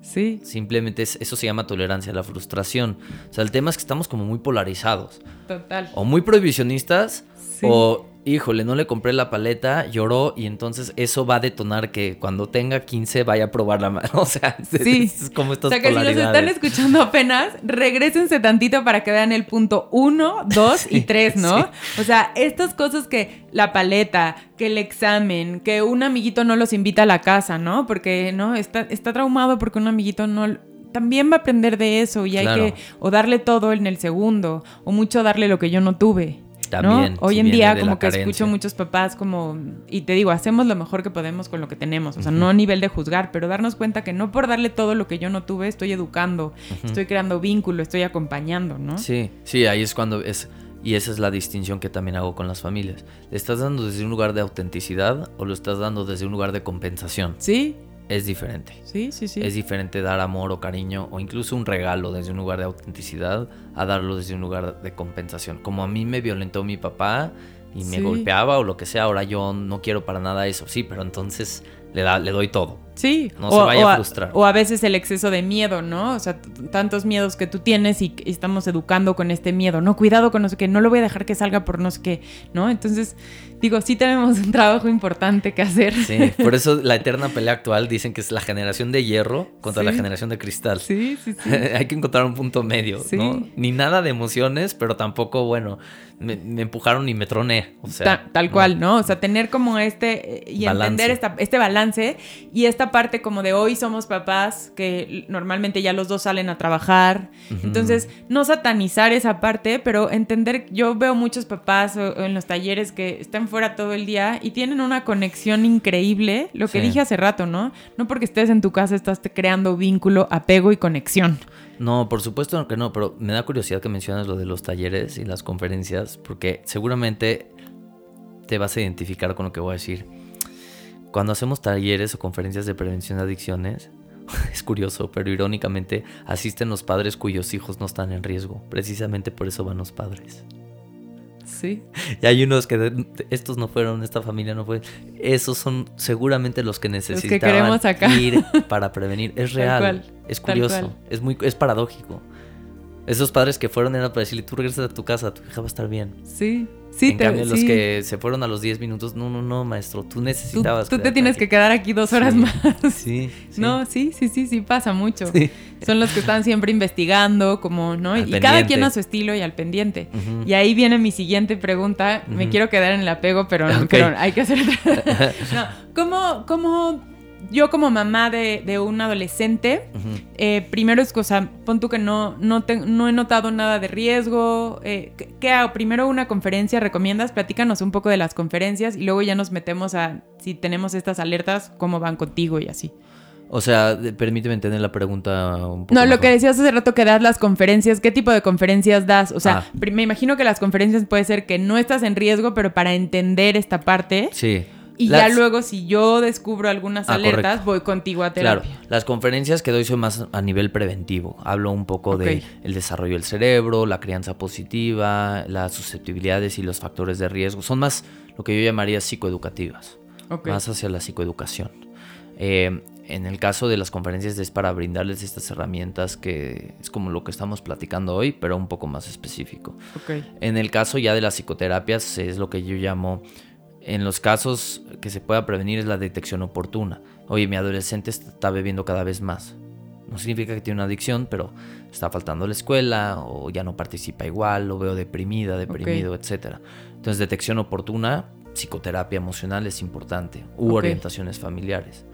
Sí, Simplemente es- eso se llama tolerancia a la frustración. O sea, el tema es que estamos como muy polarizados. total. O muy prohibicionistas Sí. o, híjole, no le compré la paleta, lloró y entonces eso va a detonar que cuando tenga 15 vaya a probar la mano. O sea, es- Sí. es, como estas O sea que si nos están escuchando apenas, regresense tantito para que vean el punto 1, 2 y 3, ¿no? O sea, estas cosas que la paleta, que el examen, que un amiguito no los invita a la casa, ¿no? Porque, ¿no? Está, está traumado porque un amiguito no... También va a aprender de eso y hay que o darle todo en el segundo o mucho darle lo que yo no tuve. ¿No? También, Hoy si en día como que carencia. escucho muchos papás como, y te digo, hacemos lo mejor que podemos con lo que tenemos, o sea, no a nivel de juzgar, pero darnos cuenta que no por darle todo lo que yo no tuve, estoy educando, estoy creando vínculo, estoy acompañando, ¿no? Sí, sí, ahí es cuando es... Y esa es la distinción que también hago con las familias. ¿Le estás dando desde un lugar de autenticidad o lo estás dando desde un lugar de compensación? Sí, Es diferente. sí, sí, sí. Es diferente dar amor o cariño o incluso un regalo desde un lugar de autenticidad a darlo desde un lugar de compensación. Como a mí me violentó mi papá y me Sí. golpeaba o lo que sea, ahora yo no quiero para nada eso. Sí, pero entonces le, da, le doy todo. Sí, no o, se vaya o a frustrar. O a veces el exceso de miedo, ¿no? O sea, tantos miedos que tú tienes y, y, estamos educando con este miedo, ¿no? Cuidado con no sé qué, no lo voy a dejar que salga por no sé qué, ¿no? Entonces, digo, sí tenemos un trabajo importante que hacer. Sí, por eso la eterna pelea actual dicen que es la generación de hierro contra Sí. la generación de cristal. Sí, sí, sí. Hay que encontrar un punto medio, Sí. ¿no? Ni nada de emociones, pero tampoco, bueno, me, me empujaron y me troné. O sea, Ta- tal cual, ¿no? O sea, tener como este eh, y Balance. entender esta, este balance y esta parte como de hoy somos papás, que normalmente ya los dos salen a trabajar. Entonces, no satanizar esa parte, pero entender, yo veo muchos papás o- o en los talleres que están fuera todo el día y tienen una conexión increíble, lo que Sí. dije hace rato, ¿no? No porque estés en tu casa estás creando vínculo, apego y conexión. No, por supuesto que no, pero me da curiosidad que mencionas lo de los talleres y las conferencias, porque seguramente te vas a identificar con lo que voy a decir. Cuando hacemos talleres o conferencias de prevención de adicciones, es curioso, pero irónicamente asisten los padres cuyos hijos no están en riesgo. Precisamente por eso van los padres. Sí. Y hay unos que de- estos no fueron, esta familia no fue. Esos son seguramente los que necesitaban ir para prevenir. Es real, es curioso, es muy es paradójico. Esos padres que fueron era para decirle, tú regresas a tu casa, tu hija va a estar bien. Sí. Sí, en te- cambio, los sí. que se fueron a los 10 minutos, no, no, no, maestro, tú necesitabas. tú te tienes aquí". que quedar aquí dos horas Sí, más. Sí, sí. No, sí, sí, sí, sí, pasa mucho. Sí. Son los que están siempre investigando, como, ¿no? Al y cada quien a su estilo y al pendiente. Y ahí viene mi siguiente pregunta. Me quiero quedar en el apego, pero, Ok. pero hay que hacer no, ¿cómo, cómo yo como mamá de, de un adolescente, eh, primero es cosa, pon tú que no, no, te- no he notado nada de riesgo. eh, ¿qué, qué hago? Primero una conferencia, ¿recomiendas? Platícanos un poco de las conferencias y luego ya nos metemos a si tenemos estas alertas, cómo van contigo y así. O sea, permíteme entender la pregunta un poco. No, lo que decías hace rato que das las conferencias, ¿qué tipo de conferencias das? O sea, Ah. me imagino que las conferencias puede ser que no estás en riesgo, pero para entender esta parte. Sí. Y Las- ya luego, si yo descubro algunas Ah, alertas, correcto. voy contigo a Claro, terapia. las conferencias que doy son más a nivel preventivo. Hablo un poco de el desarrollo del cerebro, la crianza positiva, las susceptibilidades y los factores de riesgo. Son más lo que yo llamaría psicoeducativas, Ok. más hacia la psicoeducación. Eh, en el caso de las conferencias es para brindarles estas herramientas que es como lo que estamos platicando hoy, pero un poco más específico. Ok. En el caso ya de las psicoterapias es lo que yo llamo, en los casos que se pueda prevenir es la detección oportuna. Oye, mi adolescente está bebiendo cada vez más. No significa que tiene una adicción, pero está faltando a la escuela o ya no participa igual, lo veo deprimida, deprimido, etc. Entonces, detección oportuna, psicoterapia emocional es importante, u Ok. orientaciones familiares.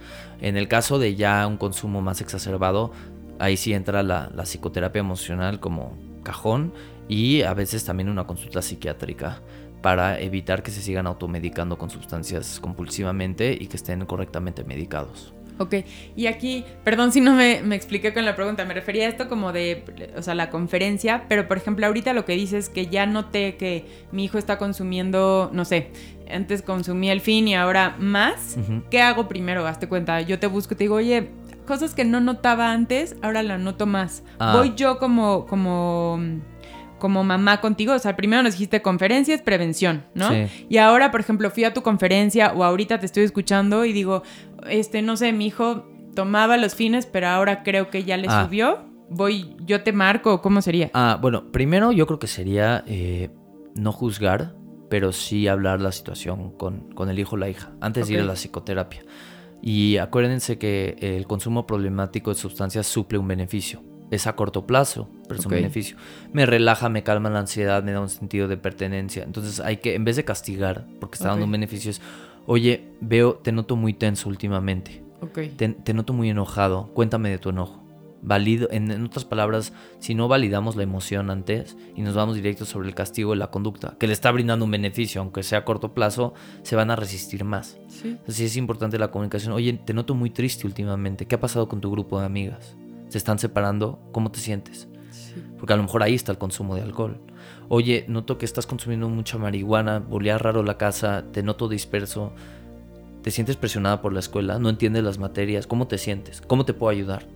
En el caso de ya un consumo más exacerbado, ahí sí entra la, la psicoterapia emocional como cajón y a veces también una consulta psiquiátrica para evitar que se sigan automedicando con sustancias compulsivamente y que estén correctamente medicados. Ok, y aquí, perdón si no me, me expliqué con la pregunta, me refería a esto como de, o sea, la conferencia, pero por ejemplo ahorita lo que dices que ya noté que mi hijo está consumiendo, no sé, antes consumía el fin y ahora más. ¿qué hago primero? Hazte cuenta, yo te busco y te digo, oye, cosas que no notaba antes, ahora la noto más. Ah. Voy yo como, como, como mamá contigo, o sea, primero nos dijiste conferencias, prevención, ¿no? Sí. Y ahora, por ejemplo, fui a tu conferencia o ahorita te estoy escuchando y digo, este, no sé, mi hijo tomaba los fines, pero ahora creo que ya le Ah. subió. Voy, yo te marco, ¿cómo sería? Ah, bueno, primero yo creo que sería eh, no juzgar, pero sí hablar la situación con, con el hijo o la hija, antes de ir a la psicoterapia. Y acuérdense que el consumo problemático de sustancias suple un beneficio. Es a corto plazo, pero es un beneficio. Me relaja, me calma la ansiedad, me da un sentido de pertenencia. Entonces hay que, en vez de castigar, porque está dando un beneficio, es, oye, veo, te noto muy tenso últimamente. Ok. Te, te noto muy enojado. Cuéntame de tu enojo. Valido, en, en otras palabras, si no validamos la emoción antes y nos vamos directo sobre el castigo de la conducta, que le está brindando un beneficio, aunque sea a corto plazo, se van a resistir más. Sí. Entonces es importante la comunicación. Oye, te noto muy triste últimamente. ¿Qué ha pasado con tu grupo de amigas? ¿Se están separando? ¿Cómo te sientes? sí. Porque a lo mejor ahí está el consumo de alcohol. Oye, noto que estás consumiendo mucha marihuana, volea raro la casa, te noto disperso, te sientes presionada por la escuela, no entiendes las materias, ¿cómo te sientes? ¿Cómo te puedo ayudar?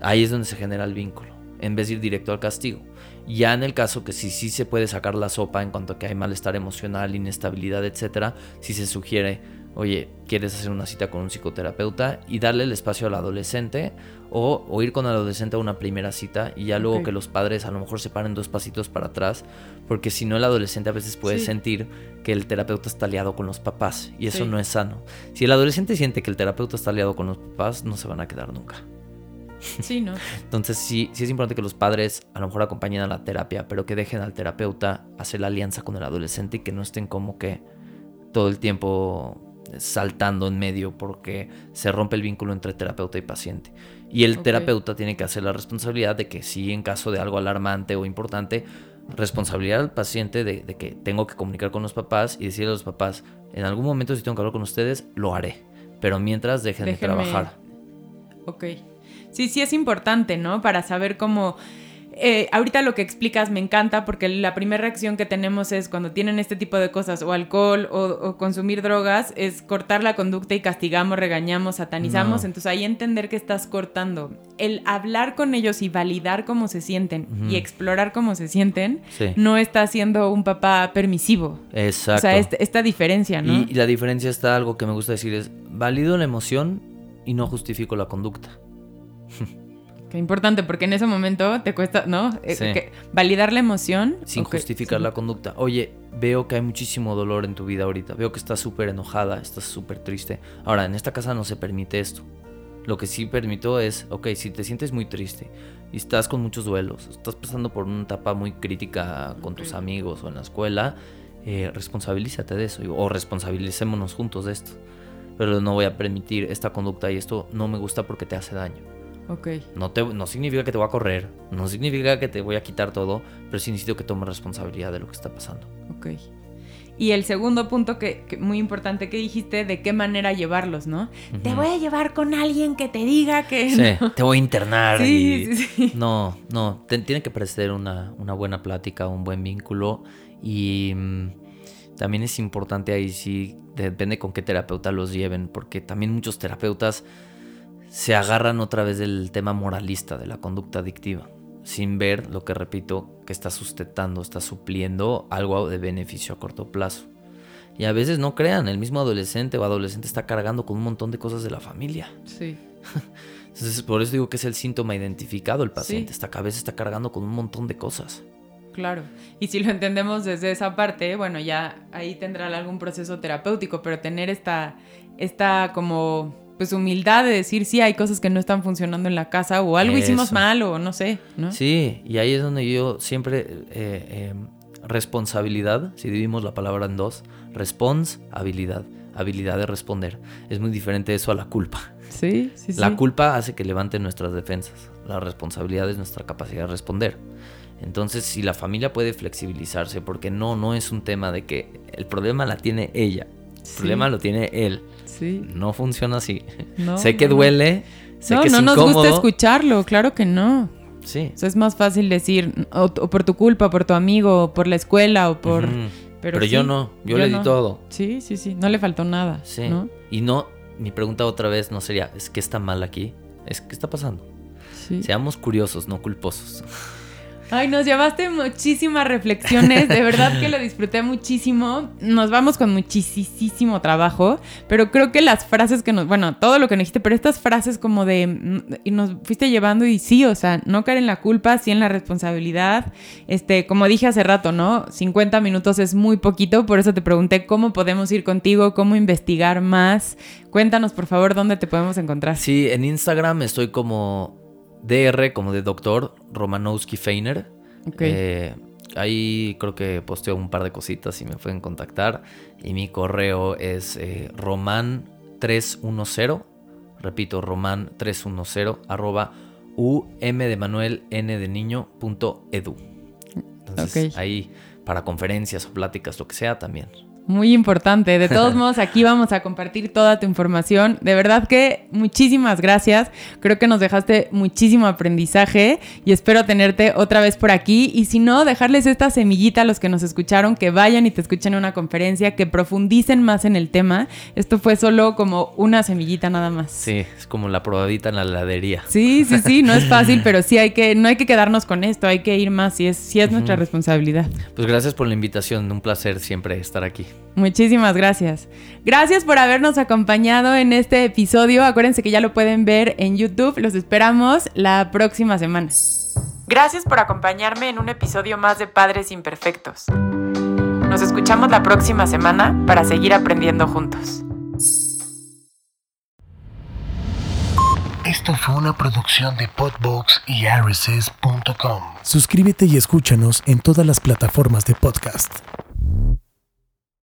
Ahí es donde se genera el vínculo, en vez de ir directo al castigo. Ya en el caso que sí, sí se puede sacar la sopa en cuanto a que hay malestar emocional, inestabilidad, etcétera, si se sugiere, oye, quieres hacer una cita con un psicoterapeuta y darle el espacio al adolescente o, o ir con el adolescente a una primera cita y ya luego que los padres a lo mejor se paren dos pasitos para atrás, porque si no el adolescente a veces puede Sí. sentir que el terapeuta está aliado con los papás y eso Sí. no es sano. Si el adolescente siente que el terapeuta está aliado con los papás, no se van a quedar nunca. Sí, ¿no? Entonces sí, sí es importante que los padres a lo mejor acompañen a la terapia, pero que dejen al terapeuta hacer la alianza con el adolescente y que no estén como que todo el tiempo saltando en medio porque se rompe el vínculo entre terapeuta y paciente. Y el terapeuta tiene que hacer la responsabilidad de que si en caso de algo alarmante o importante, responsabilidad al paciente de, de que tengo que comunicar con los papás y decirle a los papás, en algún momento si tengo que hablar con ustedes, lo haré. Pero mientras dejen de trabajar. Ok. Sí, sí es importante, ¿no? Para saber cómo... eh, ahorita lo que explicas me encanta porque la primera reacción que tenemos es cuando tienen este tipo de cosas, o alcohol o, o consumir drogas, es cortar la conducta y castigamos, regañamos, satanizamos. No. Entonces ahí entender que estás cortando. El hablar con ellos y validar cómo se sienten y explorar cómo se sienten, Sí. no está siendo un papá permisivo. Exacto. O sea, esta diferencia, ¿no? Y, y la diferencia está, algo que me gusta decir es, valido la emoción y no justifico la conducta. Qué importante, porque en ese momento te cuesta, ¿no? Eh, Sí. que validar la emoción. Sin ok, justificar sí. la conducta. Oye, veo que hay muchísimo dolor en tu vida ahorita. Veo que estás súper enojada, estás súper triste. Ahora, en esta casa no se permite esto. Lo que sí permito es, ok, si te sientes muy triste y estás con muchos duelos, estás pasando por una etapa muy crítica con tus Ok. amigos o en la escuela, eh, responsabilízate de eso o responsabilicémonos juntos de esto. Pero no voy a permitir esta conducta y esto no me gusta porque te hace daño. Ok, No, te, no significa que te voy a correr, no significa que te voy a quitar todo, pero sí necesito que tomes responsabilidad de lo que está pasando. ok. Y el segundo punto que, que muy importante que dijiste, de qué manera llevarlos, ¿no? Te Ujú. voy a llevar con alguien que te diga que... Sí, no. te voy a internar. Sí, y- sí, sí. No, no, te- tiene que parecer una, una buena plática, un buen vínculo y mm, también es importante ahí sí, depende con qué terapeuta los lleven, porque también muchos terapeutas se agarran otra vez del tema moralista de la conducta adictiva, sin ver lo que repito, que está sustentando, está supliendo algo de beneficio a corto plazo. Y a veces no crean, el mismo adolescente o adolescente está cargando con un montón de cosas de la familia. Sí. Entonces, por eso digo que es el síntoma identificado el paciente. Sí. Esta cabeza está cargando con un montón de cosas. Claro. Y si lo entendemos desde esa parte, bueno, ya ahí tendrá algún proceso terapéutico, pero tener esta, esta como, pues humildad de decir, sí, hay cosas que no están funcionando en la casa o algo hicimos Eso. mal o no sé, ¿no? Sí, y ahí es donde yo siempre... eh, eh, responsabilidad, si dividimos la palabra en dos, responsabilidad, habilidad de responder. Es muy diferente eso a la culpa. Sí, sí, sí. La culpa hace que levanten nuestras defensas. La responsabilidad es nuestra capacidad de responder. Entonces, si la familia puede flexibilizarse, porque no, no es un tema de que el problema la tiene ella, el Sí. problema lo tiene él. Sí. No funciona así. No, sé que duele, sé no, que no nos gusta escucharlo, claro que no. Sí. O sea, es más fácil decir, o, o por tu culpa, por tu amigo, o por la escuela, o por... Pero, Pero, yo no, yo, le di todo. Sí, sí, sí, no le faltó nada, Sí. ¿no? Y no, mi pregunta otra vez no sería, ¿es que está mal aquí? Es que está pasando. Sí. Seamos curiosos, no culposos. Ay, nos llevaste muchísimas reflexiones, de verdad que lo disfruté muchísimo. Nos vamos con muchísimo trabajo, pero creo que las frases que nos, bueno, todo lo que nos dijiste, pero estas frases como de, mm, y nos fuiste llevando y sí, o sea, no caer en la culpa, sí en la responsabilidad. Este, como dije hace rato, ¿no? 50 minutos es muy poquito, por eso te pregunté cómo podemos ir contigo, cómo investigar más. Cuéntanos, por favor, dónde te podemos encontrar. Sí, en Instagram estoy como DR, como de doctor, Romanowski Feiner. Ok. Eh, ahí creo que posteo un par de cositas y me pueden contactar. Y mi correo es eh, roman310, repito, roman310, arroba um de Manuel n de niño punto edu. Entonces Ok. ahí para conferencias o pláticas, lo que sea también. Muy importante. De todos modos, aquí vamos a compartir toda tu información. De verdad que muchísimas gracias. Creo que nos dejaste muchísimo aprendizaje y espero tenerte otra vez por aquí. Y si no, dejarles esta semillita a los que nos escucharon, que vayan y te escuchen en una conferencia, que profundicen más en el tema. Esto fue solo como una semillita nada más. Sí, es como la probadita en la heladería. Sí, sí, sí, no es fácil, pero sí hay que, no hay que quedarnos con esto, hay que ir más, y es, sí es nuestra responsabilidad. Pues gracias por la invitación, un placer siempre estar aquí. Muchísimas gracias. Gracias por habernos acompañado en este episodio. Acuérdense que ya lo pueden ver en YouTube. Los esperamos la próxima semana. Gracias por acompañarme en un episodio más de Padres Imperfectos. Nos escuchamos la próxima semana para seguir aprendiendo juntos. Esto fue una producción de Podbox y RSS.com. Suscríbete y escúchanos en todas las plataformas de podcast.